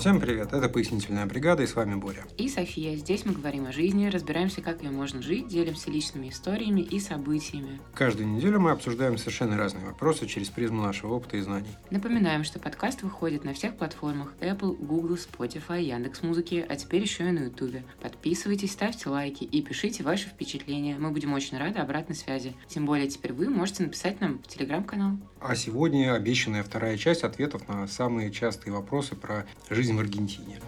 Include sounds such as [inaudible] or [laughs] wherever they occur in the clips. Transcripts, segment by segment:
Всем привет, это «Пояснительная бригада» и с вами Боря. И София. Здесь мы говорим о жизни, разбираемся, как ее можно жить, делимся личными историями и событиями. Каждую неделю мы обсуждаем совершенно разные вопросы через призму нашего опыта и знаний. Напоминаем, что подкаст выходит на всех платформах Apple, Google, Spotify, Яндекс.Музыки, а теперь еще и на YouTube. Подписывайтесь, ставьте лайки и пишите ваши впечатления. Мы будем очень рады обратной связи. Тем более теперь вы можете написать нам в телеграм-канал. А сегодня обещанная вторая часть ответов на самые частые вопросы про жизнь в Аргентине.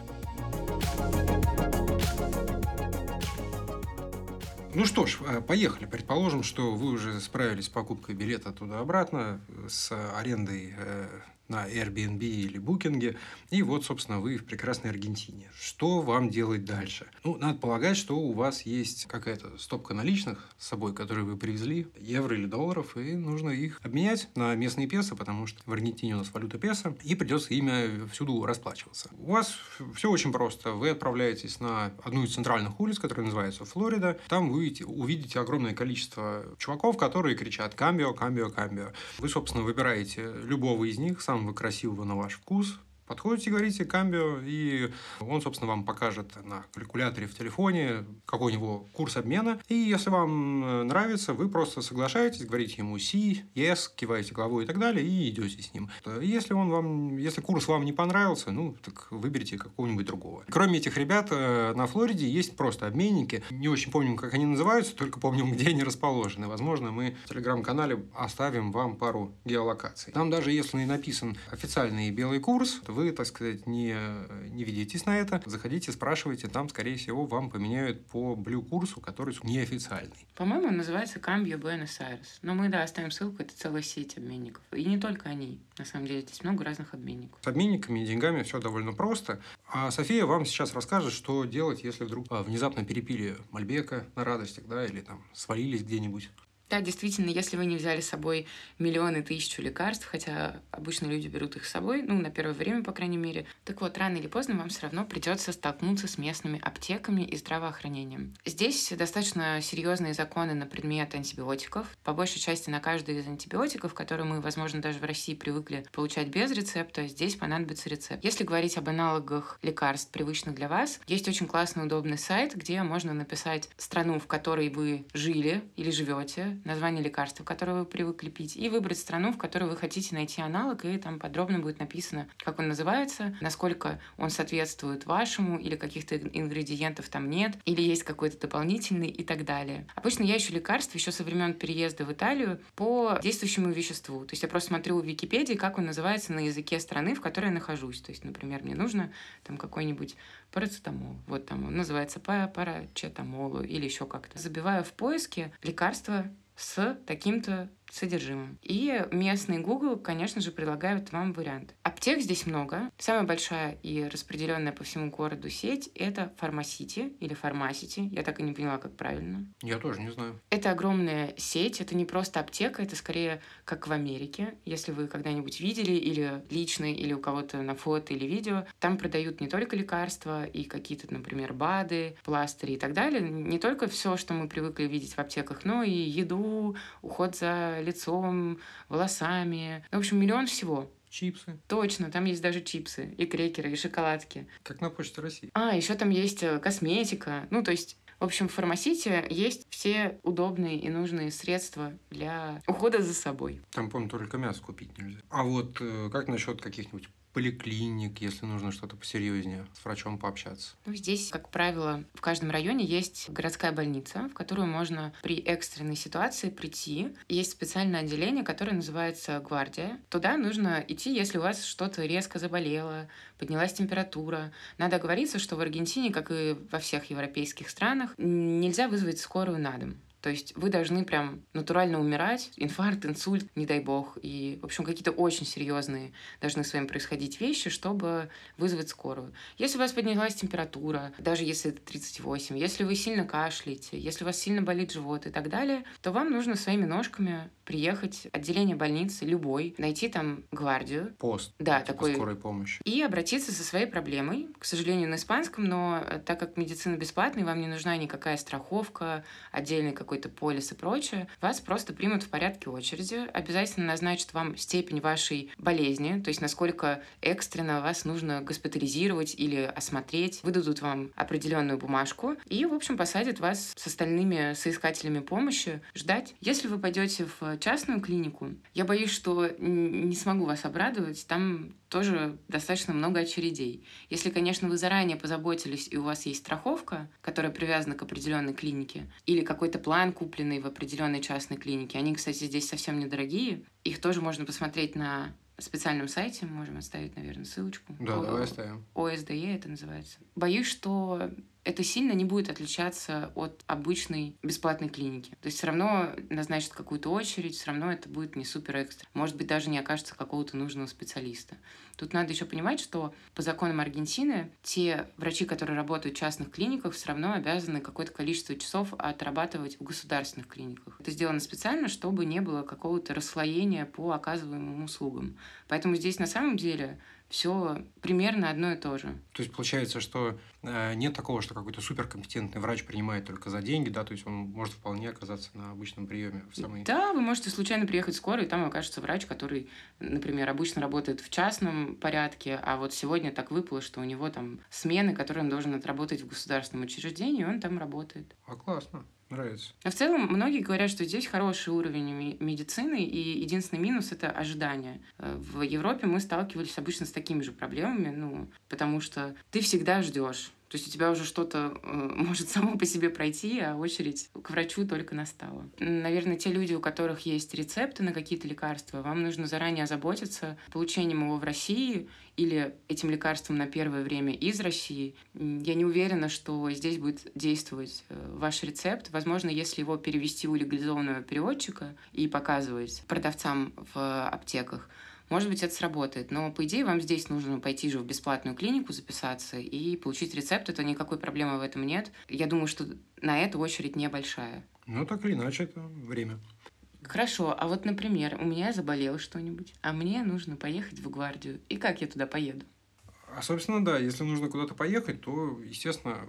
Ну что ж, э, поехали. Предположим, что вы уже справились с покупкой билета туда-обратно, с арендой э, на Airbnb или Booking. И вот, собственно, вы в прекрасной Аргентине. Что вам делать дальше? Ну, надо полагать, что у вас есть какая-то стопка наличных с собой, которые вы привезли, евро или долларов, и нужно их обменять на местные песо, потому что в Аргентине у нас валюта песо, и придется ими всюду расплачиваться. У вас все очень просто. Вы отправляетесь на одну из центральных улиц, которая называется Флорида. Там вы увидите огромное количество чуваков, которые кричат «Камбио, камбио, камбио». Вы, собственно, выбираете любого из них, самого красивого на ваш вкус, Подходите, говорите камбио, и он, собственно, вам покажет на калькуляторе в телефоне, какой у него курс обмена. И если вам э, нравится, вы просто соглашаетесь, говорите ему си, yes, киваете головой и так далее, и идете с ним. Если он вам, если курс вам не понравился, ну, так выберите какого-нибудь другого. Кроме этих ребят, э, на Флориде есть просто обменники. Не очень помним, как они называются, только помним, где они расположены. Возможно, мы в телеграм-канале оставим вам пару геолокаций. Там даже если написан официальный белый курс, вы вы, так сказать, не, не ведитесь на это, заходите, спрашивайте, там, скорее всего, вам поменяют по блю-курсу, который неофициальный. По-моему, он называется Cambio Buenos Aires. Но мы, да, оставим ссылку, это целая сеть обменников. И не только они, на самом деле, здесь много разных обменников. С обменниками и деньгами все довольно просто. А София вам сейчас расскажет, что делать, если вдруг а, внезапно перепили Мальбека на радостях, да, или там свалились где-нибудь. Да, действительно, если вы не взяли с собой миллионы, тысячу лекарств, хотя обычно люди берут их с собой, ну, на первое время, по крайней мере, так вот, рано или поздно вам все равно придется столкнуться с местными аптеками и здравоохранением. Здесь достаточно серьезные законы на предмет антибиотиков. По большей части на каждый из антибиотиков, которые мы, возможно, даже в России привыкли получать без рецепта, здесь понадобится рецепт. Если говорить об аналогах лекарств, привычных для вас, есть очень классный, удобный сайт, где можно написать страну, в которой вы жили или живете, название лекарства, которое вы привыкли пить, и выбрать страну, в которой вы хотите найти аналог, и там подробно будет написано, как он называется, насколько он соответствует вашему, или каких-то ингредиентов там нет, или есть какой-то дополнительный и так далее. Обычно я ищу лекарства еще со времен переезда в Италию по действующему веществу. То есть я просто смотрю в Википедии, как он называется на языке страны, в которой я нахожусь. То есть, например, мне нужно там какой-нибудь парацетамол. Вот там он называется парачетамолу или еще как-то. Забиваю в поиске лекарства с таким-то содержимым. И местный Google, конечно же, предлагает вам вариант. Аптек здесь много. Самая большая и распределенная по всему городу сеть — это Фармасити или Фармасити. Я так и не поняла, как правильно. Я тоже не знаю. Это огромная сеть. Это не просто аптека, это скорее как в Америке. Если вы когда-нибудь видели или лично, или у кого-то на фото или видео, там продают не только лекарства и какие-то, например, БАДы, пластыри и так далее. Не только все, что мы привыкли видеть в аптеках, но и еду, уход за лицом, волосами. В общем, миллион всего. Чипсы. Точно, там есть даже чипсы, и крекеры, и шоколадки. Как на Почте России. А, еще там есть э, косметика. Ну, то есть в общем, в фармасите есть все удобные и нужные средства для ухода за собой. Там, по-моему, только мясо купить нельзя. А вот э, как насчет каких-нибудь поликлиник, если нужно что-то посерьезнее, с врачом пообщаться? Ну, здесь, как правило, в каждом районе есть городская больница, в которую можно при экстренной ситуации прийти. Есть специальное отделение, которое называется «Гвардия». Туда нужно идти, если у вас что-то резко заболело, поднялась температура. Надо оговориться, что в Аргентине, как и во всех европейских странах, нельзя вызвать скорую на дом. То есть вы должны прям натурально умирать, инфаркт, инсульт, не дай бог. И, в общем, какие-то очень серьезные должны с вами происходить вещи, чтобы вызвать скорую. Если у вас поднялась температура, даже если это 38, если вы сильно кашляете, если у вас сильно болит живот и так далее, то вам нужно своими ножками приехать, отделение больницы, любой, найти там гвардию. Пост. Да, типа такой. скорой помощи. И обратиться со своей проблемой, к сожалению, на испанском, но э, так как медицина бесплатная, вам не нужна никакая страховка, отдельный какой-то полис и прочее, вас просто примут в порядке очереди, обязательно назначат вам степень вашей болезни, то есть насколько экстренно вас нужно госпитализировать или осмотреть, выдадут вам определенную бумажку и, в общем, посадят вас с остальными соискателями помощи ждать. Если вы пойдете в частную клинику, я боюсь, что не смогу вас обрадовать, там тоже достаточно много очередей. Если, конечно, вы заранее позаботились и у вас есть страховка, которая привязана к определенной клинике, или какой-то план, купленный в определенной частной клинике, они, кстати, здесь совсем недорогие, их тоже можно посмотреть на специальном сайте, мы можем оставить, наверное, ссылочку. Да, О- давай оставим. ОСДЕ это называется. Боюсь, что это сильно не будет отличаться от обычной бесплатной клиники. То есть все равно назначат какую-то очередь, все равно это будет не супер экстра. Может быть, даже не окажется какого-то нужного специалиста. Тут надо еще понимать, что по законам Аргентины те врачи, которые работают в частных клиниках, все равно обязаны какое-то количество часов отрабатывать в государственных клиниках. Это сделано специально, чтобы не было какого-то расслоения по оказываемым услугам. Поэтому здесь на самом деле все примерно одно и то же. То есть получается, что э, нет такого, что какой-то суперкомпетентный врач принимает только за деньги, да, то есть он может вполне оказаться на обычном приеме в самый... Да, вы можете случайно приехать в скорую, и там окажется врач, который, например, обычно работает в частном порядке, а вот сегодня так выпало, что у него там смены, которые он должен отработать в государственном учреждении, и он там работает. А классно. Нравится. Но в целом многие говорят, что здесь хороший уровень медицины, и единственный минус — это ожидание. Э, в Европе мы сталкивались обычно с такими же проблемами, ну, потому что ты всегда ждешь то есть у тебя уже что-то э, [laughs] может само по себе пройти, а очередь к врачу только настала. Наверное, те люди, у которых есть рецепты на какие-то лекарства, вам нужно заранее озаботиться получением его в России или этим лекарством на первое время из России. Я не уверена, что здесь будет действовать э, ваш рецепт. Возможно, если его перевести у легализованного переводчика и показывать продавцам в аптеках, может быть, это сработает. Но, по идее, вам здесь нужно пойти же в бесплатную клинику записаться и получить рецепт. Это никакой проблемы в этом нет. Я думаю, что на эту очередь небольшая. Ну, так или иначе, это время. Хорошо, а вот, например, у меня заболело что-нибудь, а мне нужно поехать в гвардию. И как я туда поеду? А, собственно, да, если нужно куда-то поехать, то, естественно,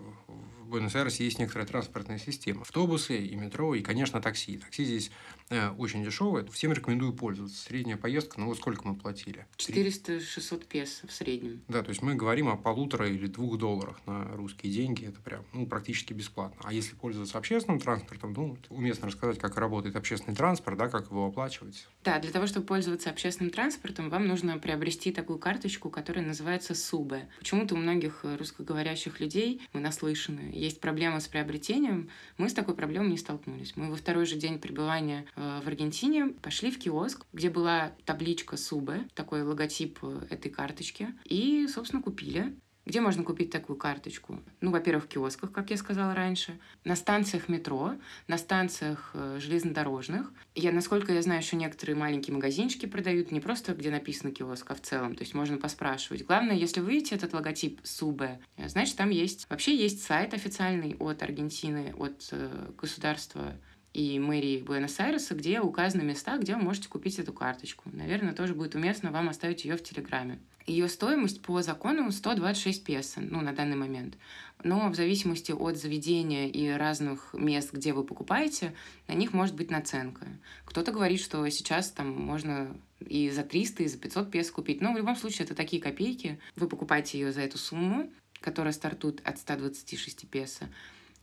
Буэнос-Айресе есть некоторая транспортная система. Автобусы и метро, и, конечно, такси. Такси здесь э, очень дешевое. Всем рекомендую пользоваться. Средняя поездка, ну вот сколько мы платили? 400-600 песо в среднем. Да, то есть мы говорим о полутора или двух долларах на русские деньги. Это прям, ну, практически бесплатно. А если пользоваться общественным транспортом, ну, уместно рассказать, как работает общественный транспорт, да, как его оплачивать. Да, для того, чтобы пользоваться общественным транспортом, вам нужно приобрести такую карточку, которая называется СУБЭ. Почему-то у многих русскоговорящих людей, мы наслышаны, есть проблема с приобретением, мы с такой проблемой не столкнулись. Мы во второй же день пребывания э, в Аргентине пошли в киоск, где была табличка Субе, такой логотип э, этой карточки, и, собственно, купили. Где можно купить такую карточку? Ну, во-первых, в киосках, как я сказала раньше, на станциях метро, на станциях э, железнодорожных. Я, насколько я знаю, еще некоторые маленькие магазинчики продают, не просто где написано киоск, а в целом. То есть можно поспрашивать. Главное, если вы видите этот логотип СУБЭ, значит, там есть... Вообще есть сайт официальный от Аргентины, от э, государства и мэрии Буэнос-Айреса, где указаны места, где вы можете купить эту карточку. Наверное, тоже будет уместно вам оставить ее в Телеграме. Ее стоимость по закону 126 песо, ну, на данный момент. Но в зависимости от заведения и разных мест, где вы покупаете, на них может быть наценка. Кто-то говорит, что сейчас там можно и за 300, и за 500 песо купить. Но в любом случае это такие копейки. Вы покупаете ее за эту сумму, которая стартует от 126 песо.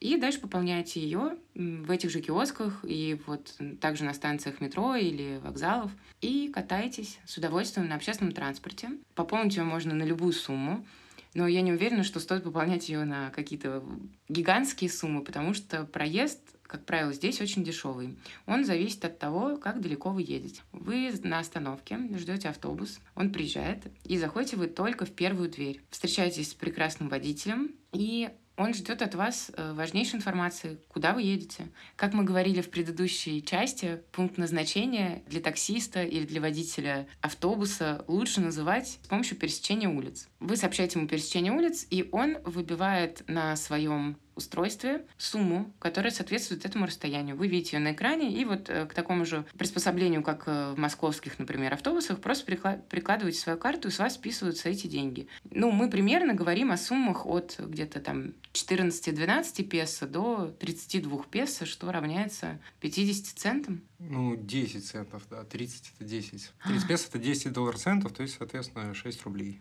И дальше пополняете ее в этих же киосках и вот также на станциях метро или вокзалов. И катаетесь с удовольствием на общественном транспорте. Пополнить ее можно на любую сумму. Но я не уверена, что стоит пополнять ее на какие-то гигантские суммы, потому что проезд, как правило, здесь очень дешевый. Он зависит от того, как далеко вы едете. Вы на остановке ждете автобус, он приезжает, и заходите вы только в первую дверь. Встречаетесь с прекрасным водителем, и он ждет от вас э, важнейшей информации, куда вы едете. Как мы говорили в предыдущей части, пункт назначения для таксиста или для водителя автобуса лучше называть с помощью пересечения улиц. Вы сообщаете ему пересечение улиц, и он выбивает на своем устройстве сумму, которая соответствует этому расстоянию. Вы видите ее на экране, и вот э, к такому же приспособлению, как э, в московских, например, автобусах, просто прикладываете свою карту, и с вас списываются эти деньги. Ну, мы примерно говорим о суммах от где-то там 14-12 песо до 32 песо, что равняется 50 центам. Ну, 10 центов, да, 30 это 10. 30 песо это 10 долларов центов, то есть, соответственно, 6 рублей.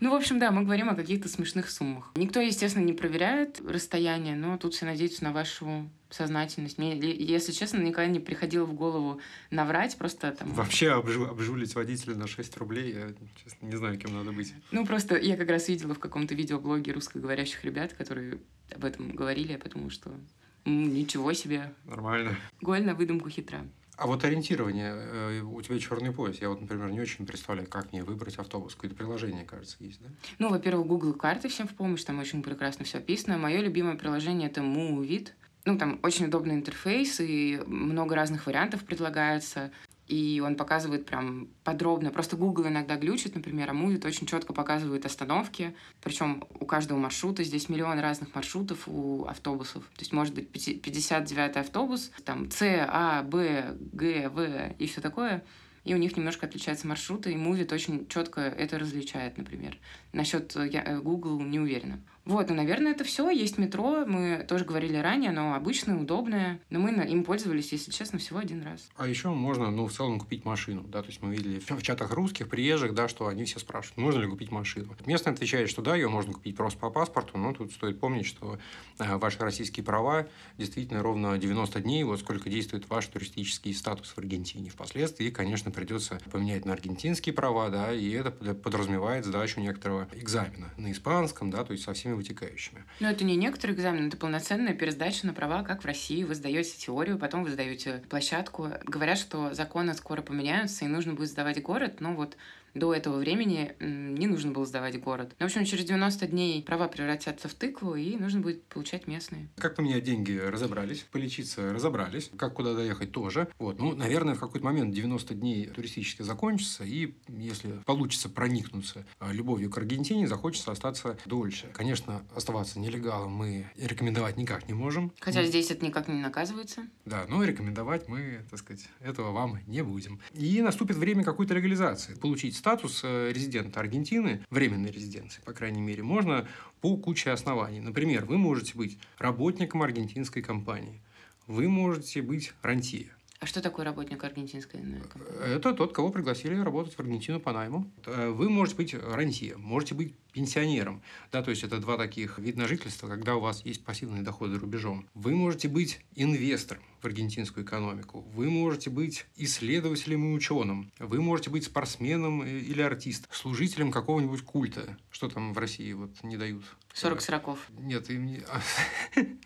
Ну, в общем, да, мы говорим о каких-то смешных суммах. Никто, естественно, не проверяет расстояние, но тут все надеются на вашу сознательность. Мне, если честно, никогда не приходило в голову наврать, просто там... Вообще обжу, обжулить водителя на 6 рублей, я, честно, не знаю, кем надо быть. Ну, просто я как раз видела в каком-то видеоблоге русскоговорящих ребят, которые об этом говорили, я подумала, что ничего себе. Нормально. Голь на выдумку хитра. А вот ориентирование, э, у тебя черный пояс. Я вот, например, не очень представляю, как мне выбрать автобус. Какое-то приложение, кажется, есть, да? Ну, во-первых, Google карты всем в помощь, там очень прекрасно все описано. Мое любимое приложение это Movit. Ну, там очень удобный интерфейс, и много разных вариантов предлагается и он показывает прям подробно. Просто Google иногда глючит, например, а Movit очень четко показывает остановки. Причем у каждого маршрута здесь миллион разных маршрутов у автобусов. То есть может быть 59-й автобус, там С, А, Б, Г, В и все такое. И у них немножко отличаются маршруты, и Movit очень четко это различает, например. Насчет э, э, Google не уверена. Вот, ну, наверное, это все. Есть метро, мы тоже говорили ранее, оно обычное, удобное, но мы им пользовались, если честно, всего один раз. А еще можно, ну, в целом купить машину, да, то есть мы видели в чатах русских, приезжих, да, что они все спрашивают, можно ли купить машину. Местный отвечает, что да, ее можно купить просто по паспорту, но тут стоит помнить, что э, ваши российские права действительно ровно 90 дней, вот сколько действует ваш туристический статус в Аргентине. Впоследствии, конечно, придется поменять на аргентинские права, да, и это подразумевает сдачу некоторого экзамена на испанском, да, то есть со всеми вытекающими. Но это не некоторый экзамен, это полноценная пересдача на права, как в России. Вы сдаете теорию, потом вы сдаете площадку. Говорят, что законы скоро поменяются, и нужно будет сдавать город, но вот до этого времени не нужно было сдавать город. В общем, через 90 дней права превратятся в тыкву, и нужно будет получать местные. Как поменять деньги, разобрались. Полечиться, разобрались. Как куда доехать, тоже. Вот. Ну, наверное, в какой-то момент 90 дней туристически закончится, и если получится проникнуться а, любовью к Аргентине, захочется остаться дольше. Конечно, оставаться нелегалом мы рекомендовать никак не можем. Хотя ну, здесь это никак не наказывается. Да, но рекомендовать мы, так сказать, этого вам не будем. И наступит время какой-то легализации. Получить статус э, резидента Аргентины, временной резиденции, по крайней мере, можно по куче оснований. Например, вы можете быть работником аргентинской компании, вы можете быть рантье. А что такое работник аргентинской компании? Это тот, кого пригласили работать в Аргентину по найму. Э, вы можете быть рантье, можете быть пенсионером. Да, то есть это два таких вида жительства, когда у вас есть пассивные доходы рубежом. Вы можете быть инвестором в аргентинскую экономику. Вы можете быть исследователем и ученым. Вы можете быть спортсменом или артистом, служителем какого-нибудь культа. Что там в России вот не дают? 40 сороков. Нет, им не... [laughs]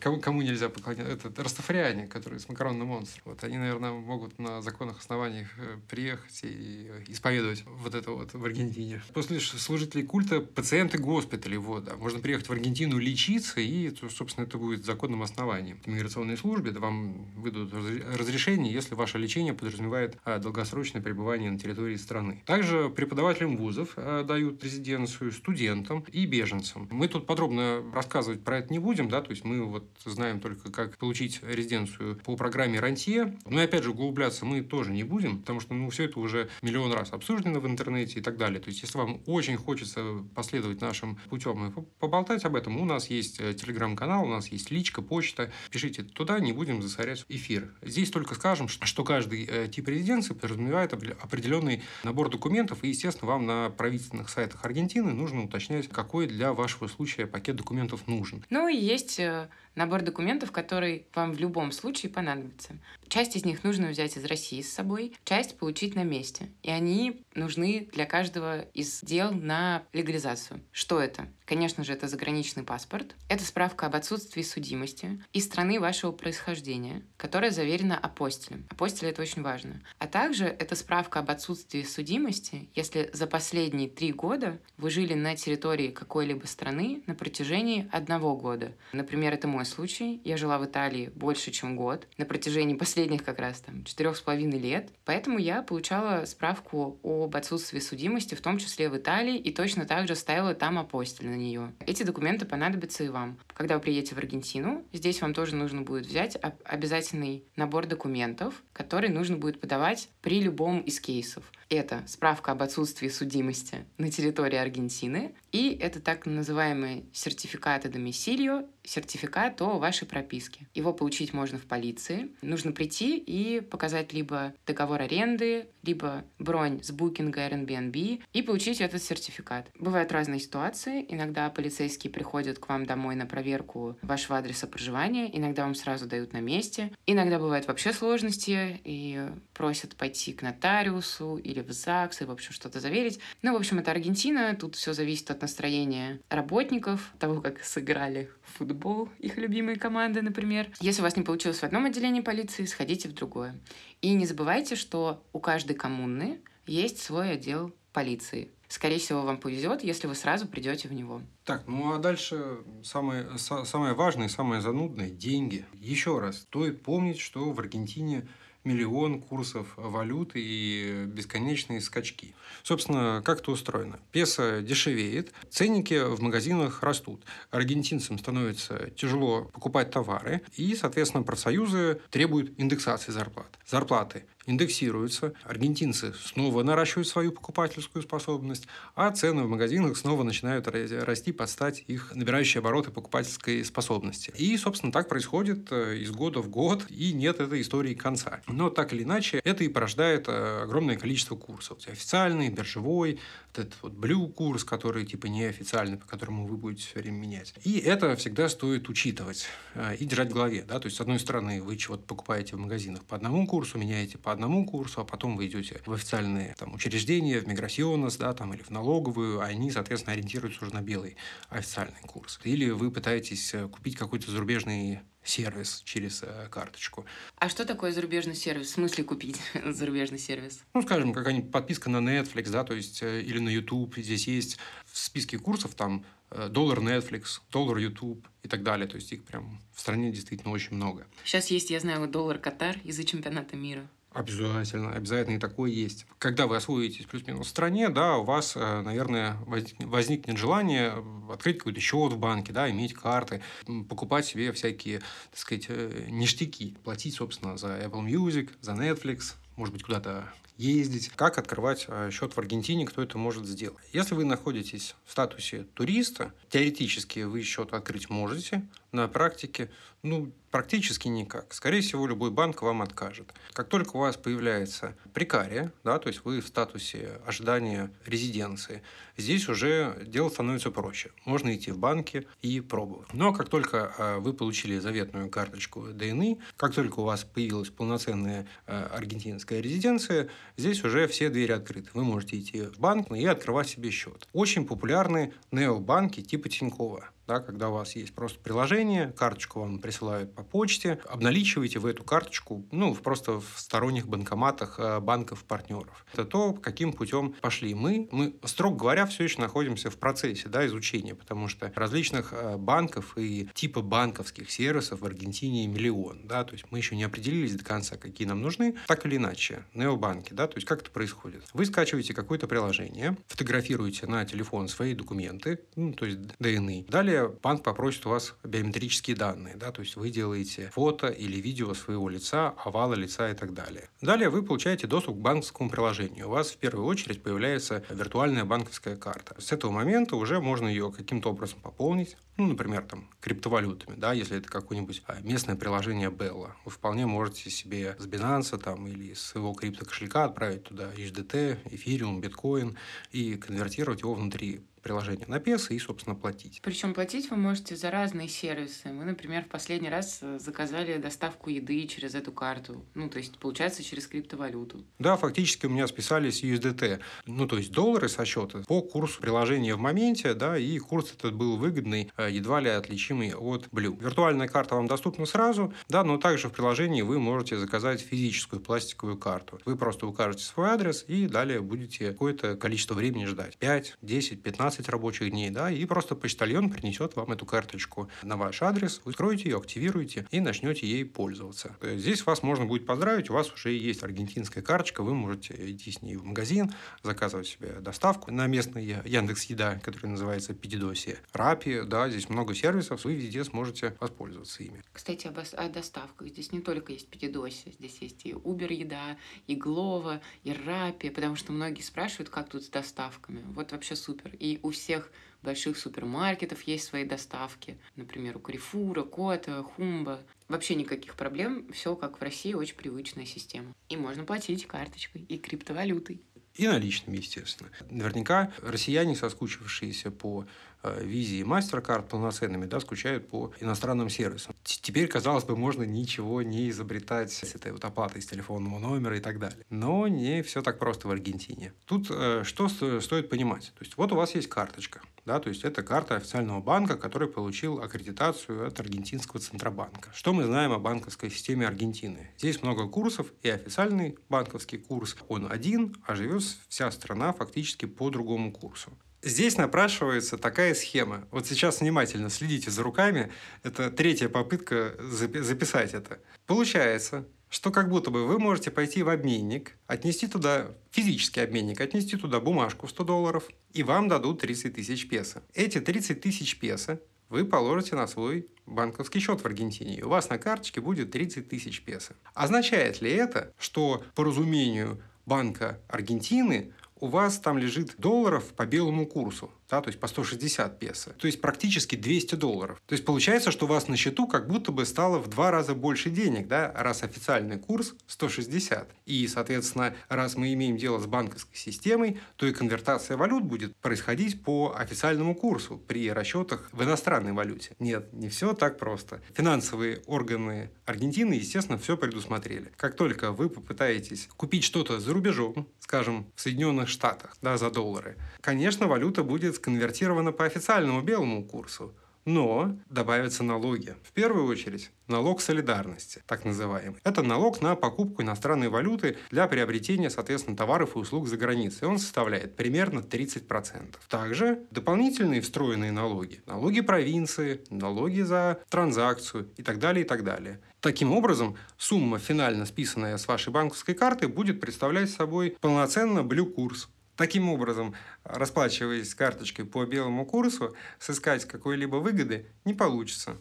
Кому, кому нельзя поклоняться? Это растафариане, которые с макаронным монстром. Вот они, наверное, могут на законных основаниях э, приехать и исповедовать вот это вот в Аргентине. После служителей культа пациенты госпиталей, вот, да. Можно приехать в Аргентину лечиться, и, собственно, это будет законным основанием. В миграционной службе вам выдадут разрешение, если ваше лечение подразумевает а, долгосрочное пребывание на территории страны. Также преподавателям вузов дают резиденцию, студентам и беженцам. Мы тут подробно рассказывать про это не будем, да, то есть мы вот знаем только, как получить резиденцию по программе «Рантье». Но и опять же, углубляться мы тоже не будем, потому что, ну, все это уже миллион раз обсуждено в интернете и так далее. То есть, если вам очень хочется последовать нашим путем и поболтать об этом, у нас есть э, телеграм-канал, у нас есть личка, почта. Пишите туда, не будем засорять эфир. Здесь только скажем, что каждый э, тип резиденции подразумевает определенный набор документов, и, естественно, вам на правительственных сайтах Аргентины нужно уточнять, какой для вашего случая пакет документов нужен. Ну есть э, набор документов, который вам в любом случае понадобится. Часть из них нужно взять из России с собой, часть получить на месте. И они нужны для каждого из дел на легализацию. Что это? Конечно же, это заграничный паспорт. Это справка об отсутствии судимости из страны вашего происхождения, которая заверена апостилем. Апостиль — это очень важно. А также это справка об отсутствии судимости, если за последние три года вы жили на территории какой-либо страны на протяжении одного года. Например, это мой случай. Я жила в Италии больше, чем год. На протяжении последних как раз там четырех с половиной лет. Поэтому я получала справку об отсутствии судимости, в том числе в Италии, и точно так же ставила там апостиль на нее. Эти документы понадобятся и вам. Когда вы приедете в Аргентину, здесь вам тоже нужно будет взять обязательный набор документов, который нужно будет подавать при любом из кейсов. Это справка об отсутствии судимости на территории Аргентины, и это так называемый сертификат домисилио, сертификат о вашей прописке. Его получить можно в полиции. Нужно прийти и показать либо договор аренды, либо бронь с букинга Airbnb и получить этот сертификат. Бывают разные ситуации. Иногда полицейские приходят к вам домой на проверку вашего адреса проживания, иногда вам сразу дают на месте. Иногда бывают вообще сложности и просят пойти к нотариусу или в ЗАГС и, в общем, что-то заверить. Ну, в общем, это Аргентина. Тут все зависит от настроения работников, того, как сыграли в футбол их любимые команды, например. Если у вас не получилось в одном отделении полиции, сходите в другое. И не забывайте, что у каждой коммуны есть свой отдел полиции. Скорее всего, вам повезет, если вы сразу придете в него. Так, ну а дальше самое, самое важное, самое занудное – деньги. Еще раз, стоит помнить, что в Аргентине миллион курсов валют и бесконечные скачки. Собственно, как это устроено? Песо дешевеет, ценники в магазинах растут. Аргентинцам становится тяжело покупать товары, и, соответственно, профсоюзы требуют индексации зарплат. Зарплаты индексируются, аргентинцы снова наращивают свою покупательскую способность, а цены в магазинах снова начинают расти под стать их набирающие обороты покупательской способности. И, собственно, так происходит э, из года в год, и нет этой истории конца. Но так или иначе, это и порождает э, огромное количество курсов. Официальный, биржевой, вот этот вот blue курс, который типа неофициальный, по которому вы будете все время менять. И это всегда стоит учитывать э, и держать в голове. Да? То есть, с одной стороны, вы чего-то покупаете в магазинах по одному курсу, меняете по одному курсу, а потом вы идете в официальные там, учреждения, в Миграсионос, да, там, или в налоговую, а они, соответственно, ориентируются уже на белый официальный курс. Или вы пытаетесь э, купить какой-то зарубежный сервис через э, карточку. А что такое зарубежный сервис? В смысле купить [laughs] зарубежный сервис? Ну, скажем, какая-нибудь подписка на Netflix, да, то есть, э, или на YouTube. Здесь есть в списке курсов там э, доллар Netflix, доллар YouTube и так далее. То есть их прям в стране действительно очень много. Сейчас есть, я знаю, доллар Катар из-за чемпионата мира. Обязательно, обязательно и такое есть. Когда вы освоитесь плюс-минус в стране, да, у вас, э, наверное, возникнет желание открыть какой-то счет в банке, да, иметь карты, покупать себе всякие, так сказать, э, ништяки, платить, собственно, за Apple Music, за Netflix, может быть, куда-то ездить, как открывать э, счет в Аргентине, кто это может сделать. Если вы находитесь в статусе туриста, теоретически вы счет открыть можете, на практике, ну, практически никак. Скорее всего, любой банк вам откажет. Как только у вас появляется прикария, да, то есть вы в статусе ожидания резиденции, здесь уже дело становится проще. Можно идти в банки и пробовать. Но как только э, вы получили заветную карточку ДНИ, как только у вас появилась полноценная э, аргентинская резиденция, здесь уже все двери открыты. Вы можете идти в банк и открывать себе счет. Очень популярны необанки типа Тинькова да, когда у вас есть просто приложение, карточку вам присылают по почте, обналичиваете в эту карточку, ну, просто в сторонних банкоматах э, банков-партнеров. Это то, каким путем пошли мы. Мы, строго говоря, все еще находимся в процессе да, изучения, потому что различных э, банков и типа банковских сервисов в Аргентине миллион, да, то есть мы еще не определились до конца, какие нам нужны, так или иначе, необанки, да, то есть как это происходит. Вы скачиваете какое-то приложение, фотографируете на телефон свои документы, ну, то есть ДНИ, далее Банк попросит у вас биометрические данные, да, то есть вы делаете фото или видео своего лица, овала лица и так далее. Далее вы получаете доступ к банковскому приложению. У вас в первую очередь появляется виртуальная банковская карта. С этого момента уже можно ее каким-то образом пополнить, ну, например, там, криптовалютами, да, если это какое-нибудь а, местное приложение Bella. Вы вполне можете себе с Binance там, или с своего криптокошелька отправить туда HDT, эфириум, биткоин и конвертировать его внутри приложение на песо и, собственно, платить. Причем платить вы можете за разные сервисы. Мы, например, в последний раз э, заказали доставку еды через эту карту. Ну, то есть, получается, через криптовалюту. Да, фактически у меня списались USDT. Ну, то есть, доллары со счета по курсу приложения в моменте, да, и курс этот был выгодный, э, едва ли отличимый от Blue. Виртуальная карта вам доступна сразу, да, но также в приложении вы можете заказать физическую пластиковую карту. Вы просто укажете свой адрес и далее будете какое-то количество времени ждать. 5, 10, 15 15 рабочих дней, да, и просто почтальон принесет вам эту карточку на ваш адрес, вы откроете ее, активируете и начнете ей пользоваться. Здесь вас можно будет поздравить, у вас уже есть аргентинская карточка, вы можете идти с ней в магазин, заказывать себе доставку на местный Яндекс Еда, который называется Педидоси, Рапи, да, здесь много сервисов, вы везде сможете воспользоваться ими. Кстати, об, о доставках. Здесь не только есть Педидоси, здесь есть и Uber еда, и Глова, и Рапи, потому что многие спрашивают, как тут с доставками. Вот вообще супер. И у всех больших супермаркетов есть свои доставки. Например, у Карифура, Кота, Хумба. Вообще никаких проблем. Все как в России, очень привычная система. И можно платить карточкой и криптовалютой. И наличными, естественно. Наверняка россияне, соскучившиеся по э, визе и MasterCard полноценными, да, скучают по иностранным сервисам. Теперь, казалось бы, можно ничего не изобретать с этой вот оплатой с телефонного номера и так далее. Но не все так просто в Аргентине. Тут э, что стоит понимать? То есть вот у вас есть карточка, да, то есть это карта официального банка, который получил аккредитацию от аргентинского центробанка. Что мы знаем о банковской системе Аргентины? Здесь много курсов, и официальный банковский курс, он один, а живет вся страна фактически по другому курсу. Здесь напрашивается такая схема. Вот сейчас внимательно следите за руками. Это третья попытка записать это. Получается, что как будто бы вы можете пойти в обменник, отнести туда, физический обменник, отнести туда бумажку в 100 долларов, и вам дадут 30 тысяч песо. Эти 30 тысяч песо вы положите на свой банковский счет в Аргентине, и у вас на карточке будет 30 тысяч песо. Означает ли это, что по разумению Банка Аргентины у вас там лежит долларов по белому курсу? Да, то есть по 160 песо, то есть практически 200 долларов. То есть получается, что у вас на счету как будто бы стало в два раза больше денег, да, раз официальный курс 160. И, соответственно, раз мы имеем дело с банковской системой, то и конвертация валют будет происходить по официальному курсу при расчетах в иностранной валюте. Нет, не все так просто. Финансовые органы Аргентины, естественно, все предусмотрели. Как только вы попытаетесь купить что-то за рубежом, скажем, в Соединенных Штатах, да, за доллары, конечно, валюта будет сконвертирована по официальному белому курсу, но добавятся налоги. В первую очередь, налог солидарности, так называемый. Это налог на покупку иностранной валюты для приобретения, соответственно, товаров и услуг за границей. Он составляет примерно 30%. Также дополнительные встроенные налоги. Налоги провинции, налоги за транзакцию и так далее, и так далее. Таким образом, сумма, финально списанная с вашей банковской карты, будет представлять собой полноценно блю-курс, Таким образом, расплачиваясь карточкой по белому курсу, сыскать какой-либо выгоды не получится.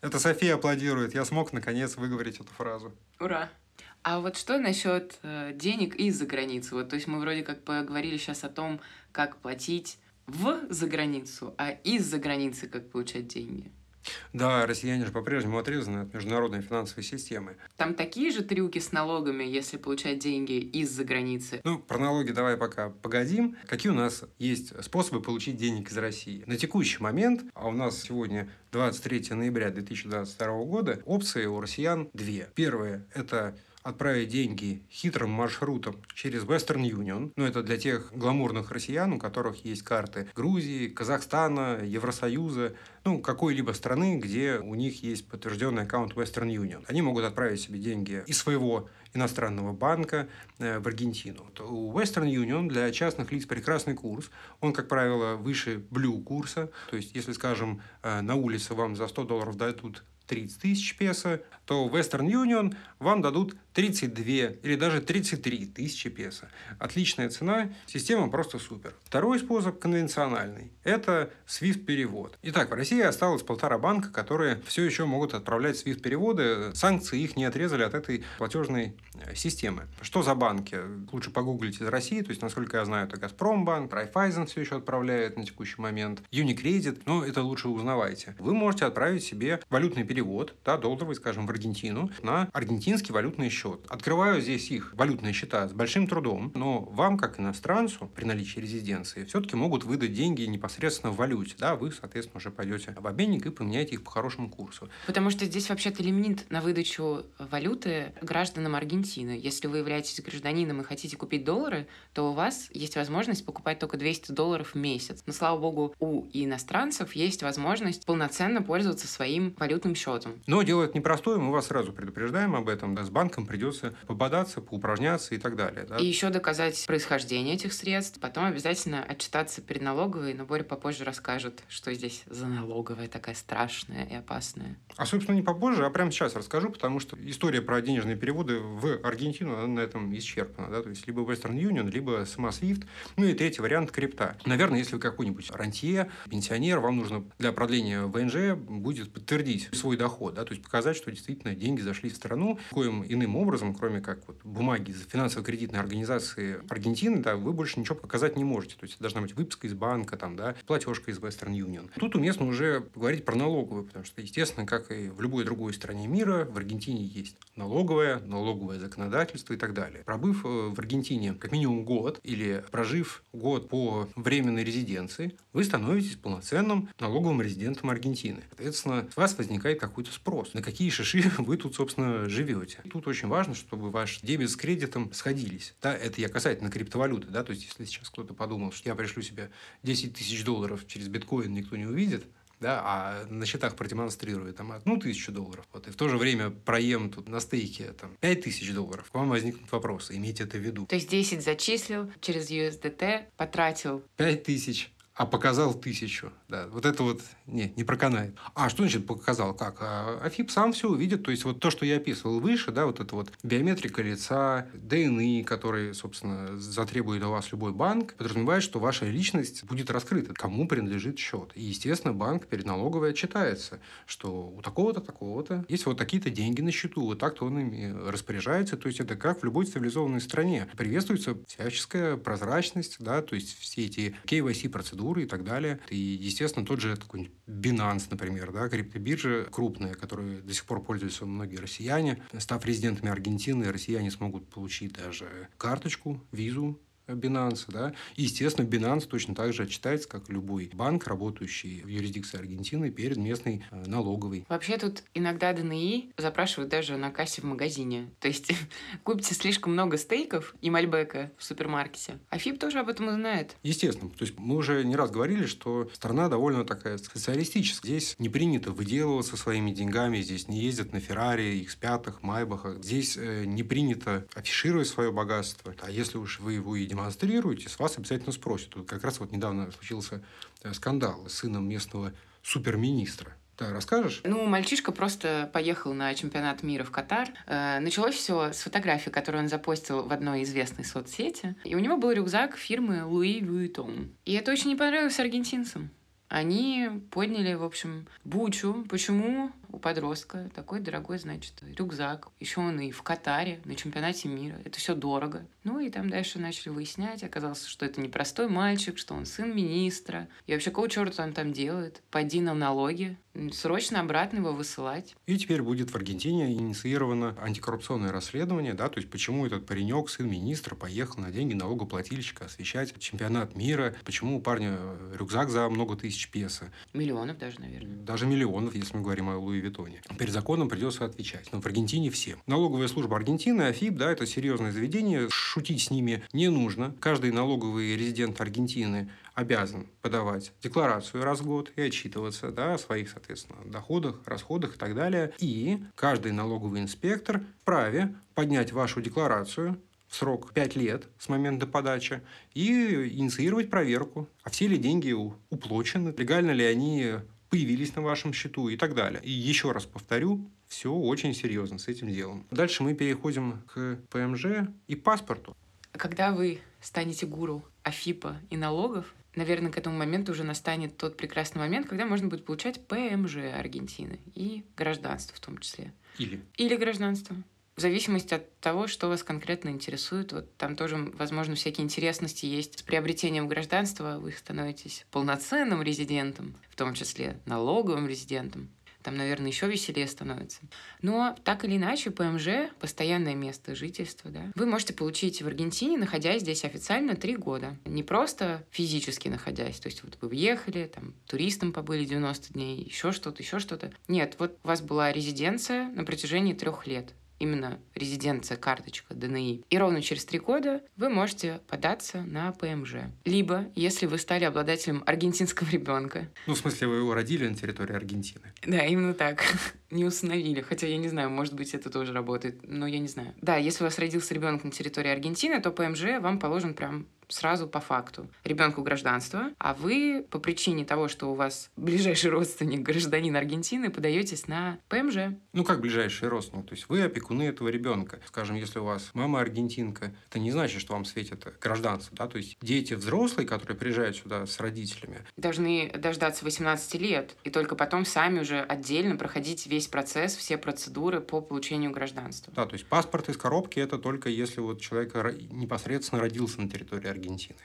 Это София аплодирует. Я смог, наконец, выговорить эту фразу. Ура! А вот что насчет э, денег из-за границы? Вот, то есть мы вроде как поговорили сейчас о том, как платить в за границу, а из-за границы как получать деньги. Да, россияне же по-прежнему отрезаны от международной финансовой системы. Там такие же трюки с налогами, если получать деньги из-за границы? Ну, про налоги давай пока погодим. Какие у нас есть способы получить денег из России? На текущий момент, а у нас сегодня 23 ноября 2022 года, опции у россиян две. Первое – это отправить деньги хитрым маршрутом через Western Union. Ну, это для тех гламурных россиян, у которых есть карты Грузии, Казахстана, Евросоюза, ну, какой-либо страны, где у них есть подтвержденный аккаунт Western Union. Они могут отправить себе деньги из своего иностранного банка э, в Аргентину. У Western Union для частных лиц прекрасный курс. Он, как правило, выше Blue курса. То есть, если, скажем, э, на улице вам за 100 долларов дадут 30 тысяч песо, то Western Union вам дадут 32 или даже 33 тысячи песо. Отличная цена, система просто супер. Второй способ конвенциональный – это SWIFT-перевод. Итак, в России осталось полтора банка, которые все еще могут отправлять SWIFT-переводы. Санкции их не отрезали от этой платежной э, системы. Что за банки? Лучше погуглить из России. То есть, насколько я знаю, это Газпромбанк, Райфайзен все еще отправляет на текущий момент, Unicredit. Но это лучше узнавайте. Вы можете отправить себе валютный перевод, да, долларовый, скажем, в Аргентину, на аргентинский валютный счет. Открываю здесь их валютные счета с большим трудом, но вам, как иностранцу, при наличии резиденции, все-таки могут выдать деньги непосредственно в валюте. Да, вы, соответственно, уже пойдете в обменник и поменяете их по хорошему курсу. Потому что здесь вообще-то лимит на выдачу валюты гражданам Аргентины. Если вы являетесь гражданином и хотите купить доллары, то у вас есть возможность покупать только 200 долларов в месяц. Но, слава богу, у иностранцев есть возможность полноценно пользоваться своим валютным счетом. Но дело это непростое, мы вас сразу предупреждаем об этом. Да, с банком придется пободаться, поупражняться и так далее. Да? И еще доказать происхождение этих средств, потом обязательно отчитаться перед налоговой, но Боря попозже расскажет, что здесь за налоговая такая страшная и опасная. А, собственно, не попозже, а прямо сейчас расскажу, потому что история про денежные переводы в Аргентину, она на этом исчерпана. Да? То есть, либо Western Union, либо сама SWIFT. Ну и третий вариант – крипта. Наверное, если вы какой-нибудь рантье, пенсионер, вам нужно для продления ВНЖ будет подтвердить свой доход, да? то есть показать, что действительно деньги зашли в страну. Коим иным образом, кроме как вот бумаги финансово-кредитной организации Аргентины, да, вы больше ничего показать не можете. То есть, должна быть выписка из банка, там, да, платежка из Western Union. Тут уместно уже говорить про налоговую, потому что, естественно, как и в любой другой стране мира, в Аргентине есть налоговое, налоговое законодательство и так далее. Пробыв э, в Аргентине как минимум год или прожив год по временной резиденции, вы становитесь полноценным налоговым резидентом Аргентины. Соответственно, с вас возникает какой-то спрос. На какие шиши [laughs] вы тут, собственно, живете. Тут очень важно, чтобы ваш дебет с кредитом сходились. Да, это я касательно криптовалюты. Да? То есть, если сейчас кто-то подумал, что я пришлю себе 10 тысяч долларов через биткоин, никто не увидит, да, а на счетах продемонстрирую там одну тысячу долларов, вот, и в то же время проем тут на стейке там пять тысяч долларов, к вам возникнут вопросы, имейте это в виду. То есть 10 зачислил, через USDT потратил. Пять тысяч а показал тысячу. Да, вот это вот не, не проканает. А что значит показал? Как? А Афип сам все увидит. То есть, вот то, что я описывал выше, да, вот это вот биометрика лица, ДНИ, который, собственно, затребует у вас любой банк, подразумевает, что ваша личность будет раскрыта, кому принадлежит счет. И, естественно, банк перед налоговой отчитается, что у такого-то, такого-то есть вот такие-то деньги на счету, вот так-то он ими распоряжается. То есть, это как в любой цивилизованной стране. Приветствуется всяческая прозрачность, да, то есть, все эти KYC-процедуры, процедуры и так далее. И, естественно, тот же какой-нибудь Binance, например, да, криптобиржа крупная, которой до сих пор пользуются многие россияне. Став резидентами Аргентины, россияне смогут получить даже карточку, визу Binance, да. И, естественно, Binance точно так же отчитается, как любой банк, работающий в юрисдикции Аргентины перед местной э, налоговой. Вообще тут иногда ДНИ запрашивают даже на кассе в магазине. То есть [laughs] купите слишком много стейков и мальбека в супермаркете. А ФИП тоже об этом узнает. Естественно. То есть мы уже не раз говорили, что страна довольно такая социалистическая. Здесь не принято выделываться своими деньгами, здесь не ездят на Феррари, X5, Майбахах. Здесь э, не принято афишировать свое богатство. А если уж вы его и демонстрируете, с вас обязательно спросят. Вот как раз вот недавно случился э, скандал с сыном местного суперминистра. Да, расскажешь? Ну, мальчишка просто поехал на чемпионат мира в Катар. Э, началось все с фотографии, которую он запостил в одной известной соцсети. И у него был рюкзак фирмы Louis Vuitton. И это очень не понравилось аргентинцам. Они подняли, в общем, бучу. Почему у подростка такой дорогой, значит, рюкзак. Еще он и в Катаре, на чемпионате мира. Это все дорого. Ну и там дальше начали выяснять. Оказалось, что это не простой мальчик, что он сын министра. И вообще, какого черта он там делает? Поди на налоги. Срочно обратно его высылать. И теперь будет в Аргентине инициировано антикоррупционное расследование, да, то есть почему этот паренек, сын министра, поехал на деньги налогоплательщика освещать чемпионат мира, почему у парня рюкзак за много тысяч песо. Миллионов даже, наверное. Даже миллионов, если мы говорим о Луи Луи. Перед законом придется отвечать. Но в Аргентине всем. Налоговая служба Аргентины, АФИП, да, это серьезное заведение. Шутить с ними не нужно. Каждый налоговый резидент Аргентины обязан подавать декларацию раз в год и отчитываться да, о своих, соответственно, доходах, расходах и так далее. И каждый налоговый инспектор вправе поднять вашу декларацию в срок 5 лет с момента подачи и инициировать проверку, а все ли деньги уплочены, легально ли они появились на вашем счету и так далее. И еще раз повторю, все очень серьезно с этим делом. Дальше мы переходим к ПМЖ и паспорту. Когда вы станете гуру АФИПа и налогов, наверное, к этому моменту уже настанет тот прекрасный момент, когда можно будет получать ПМЖ Аргентины и гражданство в том числе. Или? Или гражданство в зависимости от того, что вас конкретно интересует. Вот там тоже, возможно, всякие интересности есть. С приобретением гражданства вы становитесь полноценным резидентом, в том числе налоговым резидентом. Там, наверное, еще веселее становится. Но так или иначе, ПМЖ — постоянное место жительства, да. Вы можете получить в Аргентине, находясь здесь официально три года. Не просто физически находясь. То есть вот вы въехали, там, туристом побыли 90 дней, еще что-то, еще что-то. Нет, вот у вас была резиденция на протяжении трех лет именно резиденция, карточка, ДНИ. И ровно через три года вы можете податься на ПМЖ. Либо, если вы стали обладателем аргентинского ребенка. Ну, в смысле, вы его родили на территории Аргентины? Да, именно так. [laughs] не установили. Хотя я не знаю, может быть, это тоже работает, но я не знаю. Да, если у вас родился ребенок на территории Аргентины, то ПМЖ вам положен прям сразу по факту. Ребенку гражданство, а вы по причине того, что у вас ближайший родственник гражданин Аргентины, подаетесь на ПМЖ. Ну, как ближайший родственник? То есть вы опекуны этого ребенка. Скажем, если у вас мама аргентинка, это не значит, что вам светит гражданство. Да? То есть дети взрослые, которые приезжают сюда с родителями, должны дождаться 18 лет и только потом сами уже отдельно проходить весь процесс, все процедуры по получению гражданства. Да, то есть паспорт из коробки это только если вот человек непосредственно родился на территории Аргентины.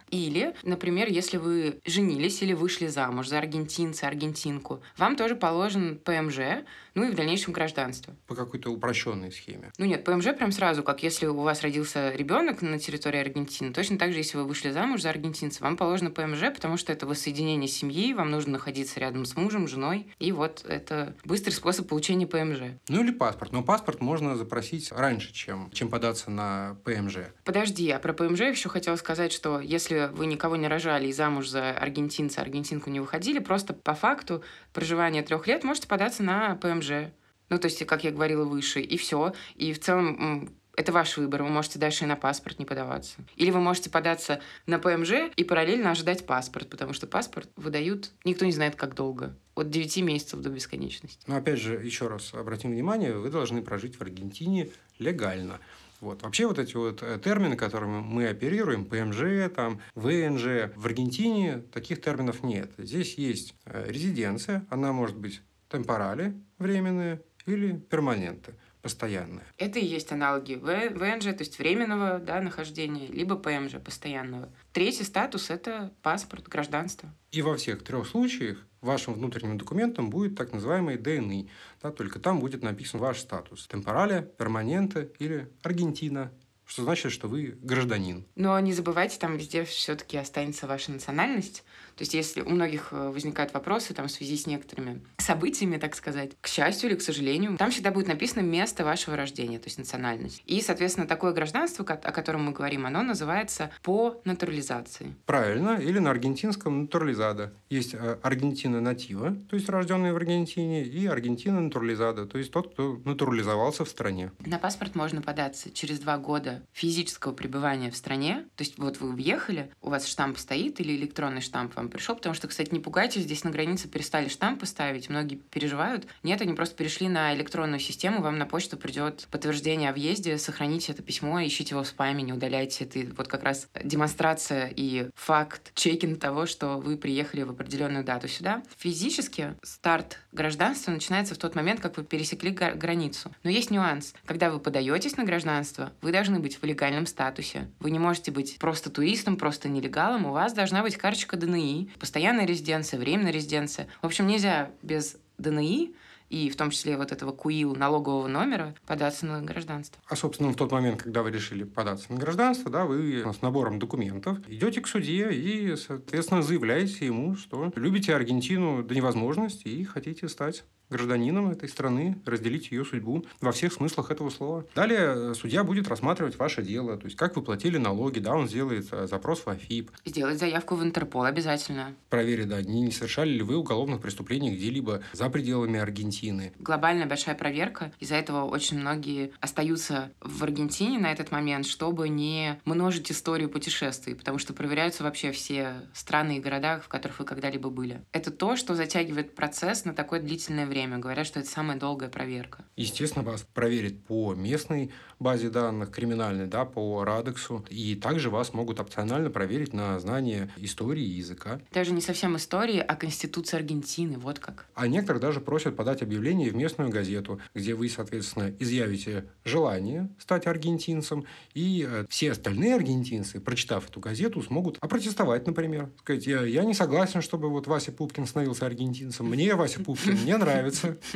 Или, например, если вы женились или вышли замуж за аргентинца, аргентинку, вам тоже положен ПМЖ, ну и в дальнейшем гражданство. По какой-то упрощенной схеме. Ну нет, ПМЖ прям сразу, как если у вас родился ребенок на территории Аргентины, точно так же, если вы вышли замуж за аргентинца, вам положено ПМЖ, потому что это воссоединение семьи, вам нужно находиться рядом с мужем, женой, и вот это быстрый способ получения ПМЖ. Ну или паспорт. Но паспорт можно запросить раньше, чем, чем податься на ПМЖ. Подожди, а про ПМЖ еще хотела сказать, что если вы никого не рожали и замуж за аргентинца, аргентинку не выходили, просто по факту проживания трех лет можете податься на ПМЖ ПМЖ. Ну, то есть, как я говорила выше, и все. И в целом это ваш выбор. Вы можете дальше и на паспорт не подаваться. Или вы можете податься на ПМЖ и параллельно ожидать паспорт, потому что паспорт выдают никто не знает как долго. От 9 месяцев до бесконечности. Но опять же, еще раз обратим внимание, вы должны прожить в Аргентине легально. Вот. Вообще вот эти вот э, термины, которыми мы оперируем, ПМЖ, там, ВНЖ, в Аргентине таких терминов нет. Здесь есть э, резиденция, она может быть темпорали временные или перманенты постоянные. Это и есть аналоги ВНЖ, то есть временного да, нахождения, либо ПМЖ, постоянного. Третий статус – это паспорт, гражданство. И во всех трех случаях вашим внутренним документом будет так называемый ДНИ. Да, только там будет написан ваш статус. Темпорале, перманенте или Аргентина что значит, что вы гражданин. Но не забывайте, там везде все-таки останется ваша национальность. То есть если у многих э, возникают вопросы там, в связи с некоторыми событиями, так сказать, к счастью или к сожалению, там всегда будет написано место вашего рождения, то есть национальность. И, соответственно, такое гражданство, о котором мы говорим, оно называется по натурализации. Правильно, или на аргентинском натурализада. Есть э, Аргентина натива, то есть рожденный в Аргентине, и Аргентина натурализада, то есть тот, кто натурализовался в стране. На паспорт можно податься через два года физического пребывания в стране. То есть вот вы въехали, у вас штамп стоит или электронный штамп вам пришел, потому что, кстати, не пугайтесь, здесь на границе перестали штампы ставить, многие переживают. Нет, они просто перешли на электронную систему, вам на почту придет подтверждение о въезде, сохраните это письмо, ищите его в спаме, не удаляйте. Это вот как раз демонстрация и факт, чекин того, что вы приехали в определенную дату сюда. Физически старт гражданства начинается в тот момент, как вы пересекли границу. Но есть нюанс. Когда вы подаетесь на гражданство, вы должны быть в легальном статусе. Вы не можете быть просто туристом, просто нелегалом. У вас должна быть карточка ДНИ, постоянная резиденция, временная резиденция. В общем, нельзя без ДНИ и в том числе вот этого КУИЛ налогового номера податься на гражданство. А, собственно, в тот момент, когда вы решили податься на гражданство, да, вы с набором документов идете к суде и, соответственно, заявляете ему, что любите Аргентину до невозможности и хотите стать гражданином этой страны, разделить ее судьбу во всех смыслах этого слова. Далее э, судья будет рассматривать ваше дело, то есть как вы платили налоги, да, он сделает э, запрос в АФИП. Сделать заявку в Интерпол обязательно. Проверить, да, не, не совершали ли вы уголовных преступлений где-либо за пределами Аргентины. Глобальная большая проверка. Из-за этого очень многие остаются в Аргентине на этот момент, чтобы не множить историю путешествий, потому что проверяются вообще все страны и города, в которых вы когда-либо были. Это то, что затягивает процесс на такое длительное время время. Говорят, что это самая долгая проверка. Естественно, вас проверят по местной базе данных, криминальной, да, по Радексу. И также вас могут опционально проверить на знание истории и языка. Даже не совсем истории, а Конституции Аргентины, вот как. А некоторые даже просят подать объявление в местную газету, где вы, соответственно, изъявите желание стать аргентинцем, и э, все остальные аргентинцы, прочитав эту газету, смогут опротестовать, например. Сказать, я, я не согласен, чтобы вот Вася Пупкин становился аргентинцем. Мне Вася Пупкин не нравится [laughs] нравится. [laughs]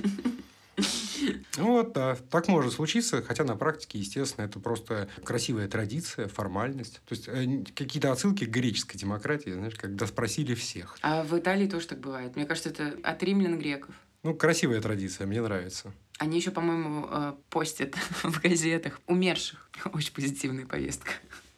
Вот, да, так может случиться, хотя на практике, естественно, это просто красивая традиция, формальность. То есть э, какие-то отсылки к греческой демократии, знаешь, когда спросили всех. А в Италии тоже так бывает. Мне кажется, это от римлян греков. Ну, красивая традиция, мне нравится. Они еще, по-моему, э, постят [laughs] в газетах умерших. Очень позитивная повестка.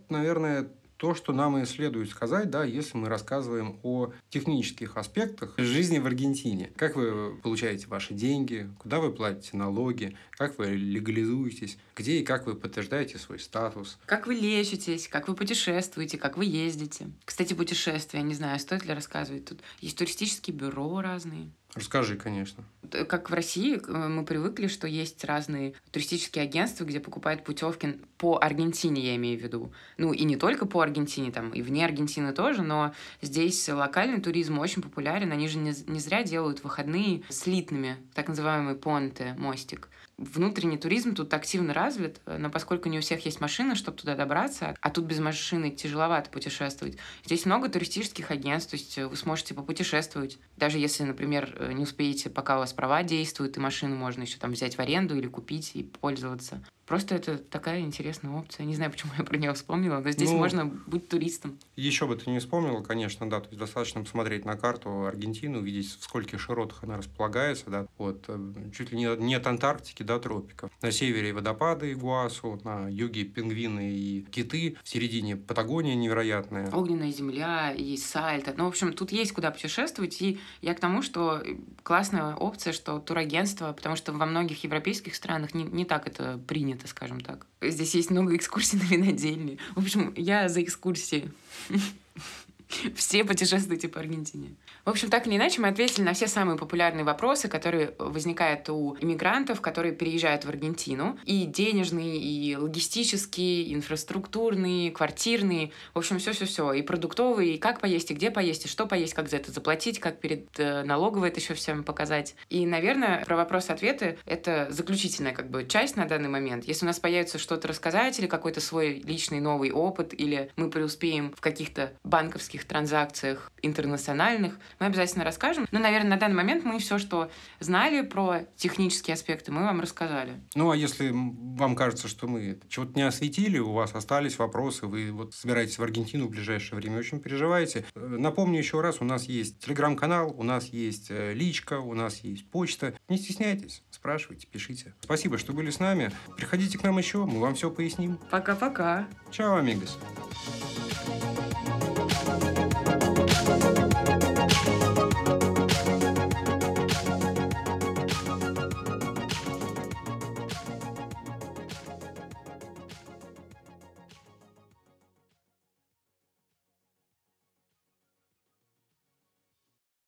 Наверное, то, что нам и следует сказать, да, если мы рассказываем о технических аспектах жизни в Аргентине. Как вы получаете ваши деньги, куда вы платите налоги, как вы легализуетесь, где и как вы подтверждаете свой статус. Как вы лечитесь, как вы путешествуете, как вы ездите. Кстати, путешествия, не знаю, стоит ли рассказывать. Тут есть туристические бюро разные. Расскажи, конечно. Как в России э, мы привыкли, что есть разные туристические агентства, где покупают путевки по Аргентине, я имею в виду. Ну и не только по Аргентине, там и вне Аргентины тоже, но здесь локальный туризм очень популярен. Они же не, не зря делают выходные слитными, так называемый понте, мостик внутренний туризм тут активно развит, э, но поскольку не у всех есть машина, чтобы туда добраться, а тут без машины тяжеловато путешествовать. Здесь много туристических агентств, то есть э, вы сможете попутешествовать. Даже если, например, э, не успеете, пока у вас права действуют, и машину можно еще там взять в аренду или купить и пользоваться. Просто это такая интересная опция. Не знаю, почему я про нее вспомнила, но здесь ну, можно быть туристом. Еще бы ты не вспомнила, конечно, да. То есть достаточно посмотреть на карту Аргентины, увидеть, в скольких широтах она располагается, да. Вот, э, чуть ли не, не от Антарктики до тропиков. На севере водопады Игуасу, на юге пингвины и киты, в середине Патагония невероятная. Огненная земля и сальто. Ну, в общем, тут есть куда путешествовать. И я к тому, что классная опция, что турагентство, потому что во многих европейских странах не, не так это принято это, скажем так. Здесь есть много экскурсий [laughs] на винодельни. В общем, я за экскурсии. [laughs] [laughs] Все путешествуйте по Аргентине. В общем, так или иначе, мы ответили на все самые популярные вопросы, которые возникают у иммигрантов, которые переезжают в Аргентину. И денежные, и логистические, инфраструктурные, квартирные. В общем, все-все-все. И продуктовые, и как поесть, и где поесть, и что поесть, как за это заплатить, как перед э, налоговой это еще всем показать. И, наверное, про вопросы-ответы — это заключительная как бы часть на данный момент. Если у нас появится что-то рассказать или какой-то свой личный новый опыт, или мы преуспеем в каких-то банковских транзакциях интернациональных, мы обязательно расскажем. Но, наверное, на данный момент мы все, что знали про технические аспекты, мы вам рассказали. Ну, а если вам кажется, что мы чего-то не осветили, у вас остались вопросы, вы вот собираетесь в Аргентину в ближайшее время, очень переживаете, э, напомню еще раз, у нас есть телеграм-канал, у нас есть э, личка, у нас есть почта. Не стесняйтесь, спрашивайте, пишите. Спасибо, что были с нами. Приходите к нам еще, мы вам все поясним. Пока-пока. Чао, амигос. thank